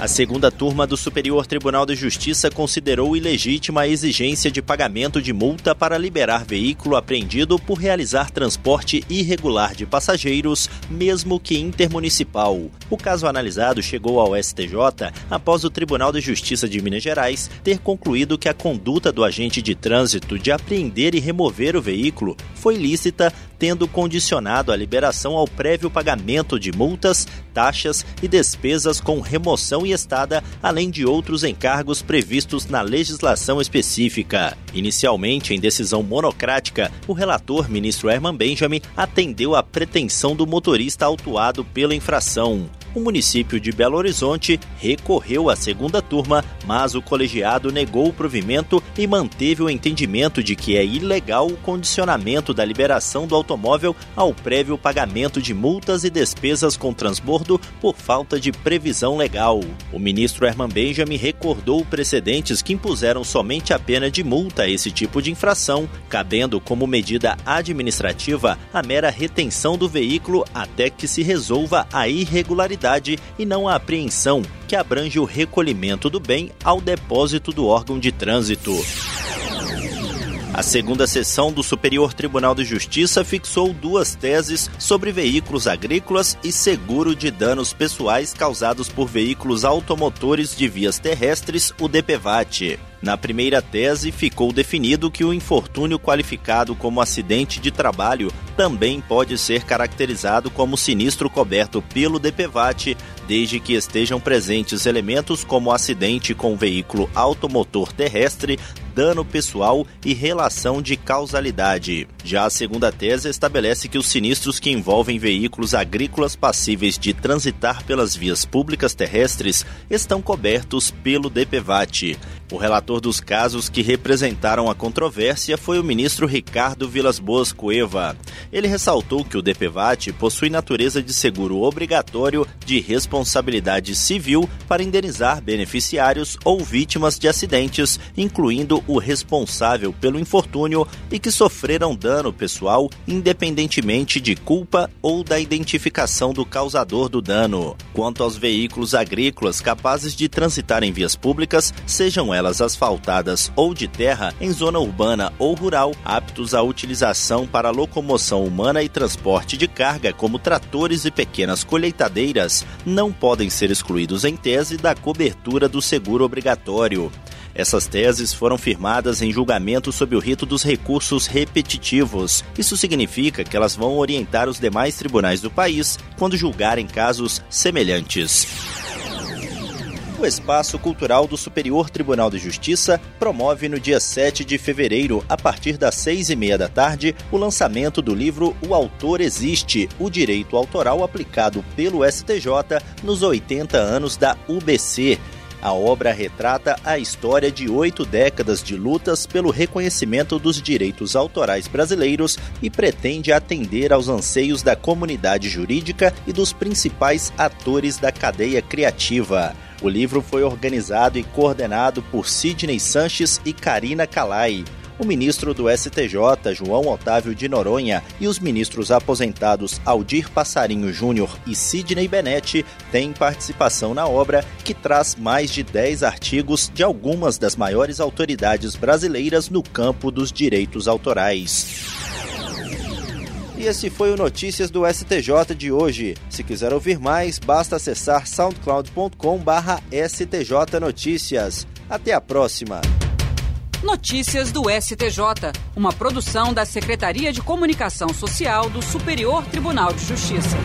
A segunda turma do Superior Tribunal de Justiça considerou ilegítima a exigência de pagamento de multa para liberar veículo apreendido por realizar transporte irregular de passageiros, mesmo que intermunicipal. O caso analisado chegou ao STJ após o Tribunal de Justiça de Minas Gerais ter concluído que a conduta do agente de trânsito de apreender e remover o veículo foi lícita, tendo condicionado a liberação ao prévio pagamento de multas, taxas e despesas com remoção e estada, além de outros encargos previstos na legislação específica. Inicialmente, em decisão monocrática, o relator, ministro Herman Benjamin, atendeu à pretensão do motorista autuado pela infração o município de Belo Horizonte recorreu à segunda turma, mas o colegiado negou o provimento e manteve o entendimento de que é ilegal o condicionamento da liberação do automóvel ao prévio pagamento de multas e despesas com transbordo por falta de previsão legal. O ministro Herman Benjamin recordou precedentes que impuseram somente a pena de multa a esse tipo de infração, cabendo como medida administrativa a mera retenção do veículo até que se resolva a irregularidade e não a apreensão, que abrange o recolhimento do bem ao depósito do órgão de trânsito. A segunda sessão do Superior Tribunal de Justiça fixou duas teses sobre veículos agrícolas e seguro de danos pessoais causados por veículos automotores de vias terrestres, o DPVAT. Na primeira tese, ficou definido que o infortúnio qualificado como acidente de trabalho também pode ser caracterizado como sinistro coberto pelo DPVAT, desde que estejam presentes elementos como acidente com veículo automotor terrestre, dano pessoal e relação de causalidade. Já a segunda tese estabelece que os sinistros que envolvem veículos agrícolas passíveis de transitar pelas vias públicas terrestres estão cobertos pelo DPVAT. O relator dos casos que representaram a controvérsia foi o ministro Ricardo Vilas Boas Cueva. Ele ressaltou que o DPVAT possui natureza de seguro obrigatório de responsabilidade civil para indenizar beneficiários ou vítimas de acidentes, incluindo o responsável pelo infortúnio e que sofreram dano pessoal, independentemente de culpa ou da identificação do causador do dano. Quanto aos veículos agrícolas capazes de transitar em vias públicas, sejam elas asfaltadas ou de terra, em zona urbana ou rural, aptos à utilização para locomoção humana e transporte de carga, como tratores e pequenas colheitadeiras, não podem ser excluídos em tese da cobertura do seguro obrigatório. Essas teses foram firmadas em julgamento sob o rito dos recursos repetitivos. Isso significa que elas vão orientar os demais tribunais do país quando julgarem casos semelhantes. O Espaço Cultural do Superior Tribunal de Justiça promove no dia 7 de fevereiro, a partir das seis e meia da tarde, o lançamento do livro O Autor Existe, o Direito Autoral aplicado pelo STJ nos 80 anos da UBC. A obra retrata a história de oito décadas de lutas pelo reconhecimento dos direitos autorais brasileiros e pretende atender aos anseios da comunidade jurídica e dos principais atores da cadeia criativa. O livro foi organizado e coordenado por Sidney Sanches e Karina Calai. O ministro do STJ, João Otávio de Noronha, e os ministros aposentados Aldir Passarinho Júnior e Sidney Benetti têm participação na obra, que traz mais de 10 artigos de algumas das maiores autoridades brasileiras no campo dos direitos autorais. E esse foi o Notícias do STJ de hoje. Se quiser ouvir mais, basta acessar soundcloud.com/stj Notícias. Até a próxima. Notícias do STJ, uma produção da Secretaria de Comunicação Social do Superior Tribunal de Justiça.